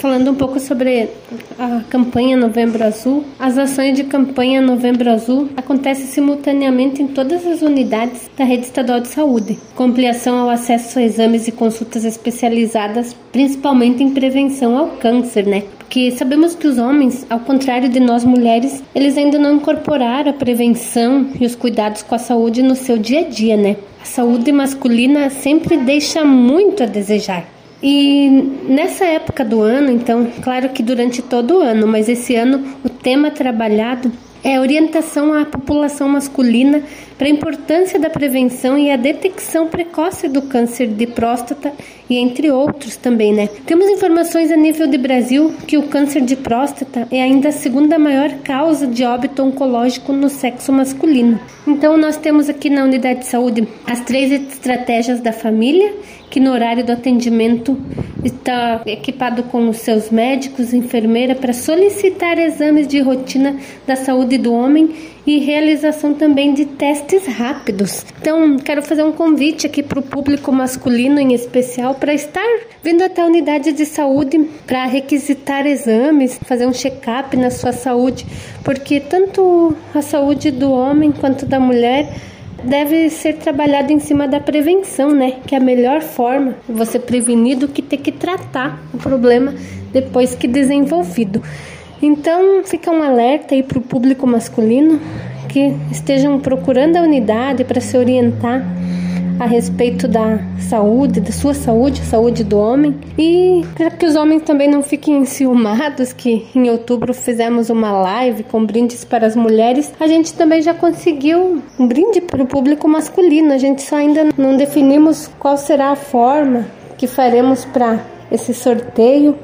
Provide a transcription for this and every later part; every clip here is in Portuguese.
falando um pouco sobre a campanha Novembro Azul. As ações de campanha Novembro Azul acontecem simultaneamente em todas as unidades da rede estadual de saúde, com ampliação ao acesso a exames e consultas especializadas, principalmente em prevenção ao câncer, né? Porque sabemos que os homens, ao contrário de nós mulheres, eles ainda não incorporaram a prevenção e os cuidados com a saúde no seu dia a dia, né? A saúde masculina sempre deixa muito a desejar. E nessa época do ano, então, claro que durante todo o ano, mas esse ano o tema trabalhado é orientação à população masculina para a importância da prevenção e a detecção precoce do câncer de próstata e entre outros também, né? Temos informações a nível de Brasil que o câncer de próstata é ainda a segunda maior causa de óbito oncológico no sexo masculino. Então nós temos aqui na unidade de saúde as três estratégias da família, que no horário do atendimento está equipado com seus médicos, enfermeira para solicitar exames de rotina da saúde do homem e realização também de testes rápidos. Então, quero fazer um convite aqui para o público masculino em especial para estar vindo até a unidade de saúde para requisitar exames, fazer um check-up na sua saúde, porque tanto a saúde do homem quanto da mulher deve ser trabalhado em cima da prevenção, né? Que é a melhor forma de você prevenir do que ter que tratar o problema depois que desenvolvido. Então, fica um alerta aí para o público masculino que estejam procurando a unidade para se orientar a respeito da saúde, da sua saúde, saúde do homem. E para que os homens também não fiquem enciumados, que em outubro fizemos uma live com brindes para as mulheres, a gente também já conseguiu um brinde para o público masculino. A gente só ainda não definimos qual será a forma que faremos para esse sorteio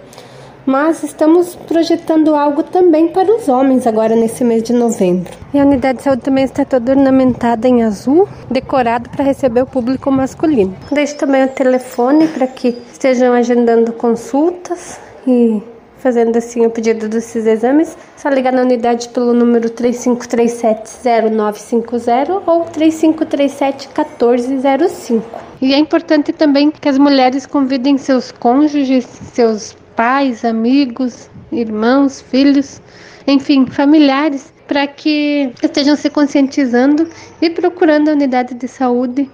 mas estamos projetando algo também para os homens agora nesse mês de novembro. E a unidade de saúde também está toda ornamentada em azul, decorado para receber o público masculino. Deixo também o telefone para que estejam agendando consultas e fazendo assim o pedido desses exames, só ligar na unidade pelo número 3537-0950 ou 3537-1405. E é importante também que as mulheres convidem seus cônjuges, seus pais, amigos, irmãos, filhos, enfim, familiares, para que estejam se conscientizando e procurando a unidade de saúde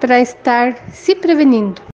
para estar se prevenindo.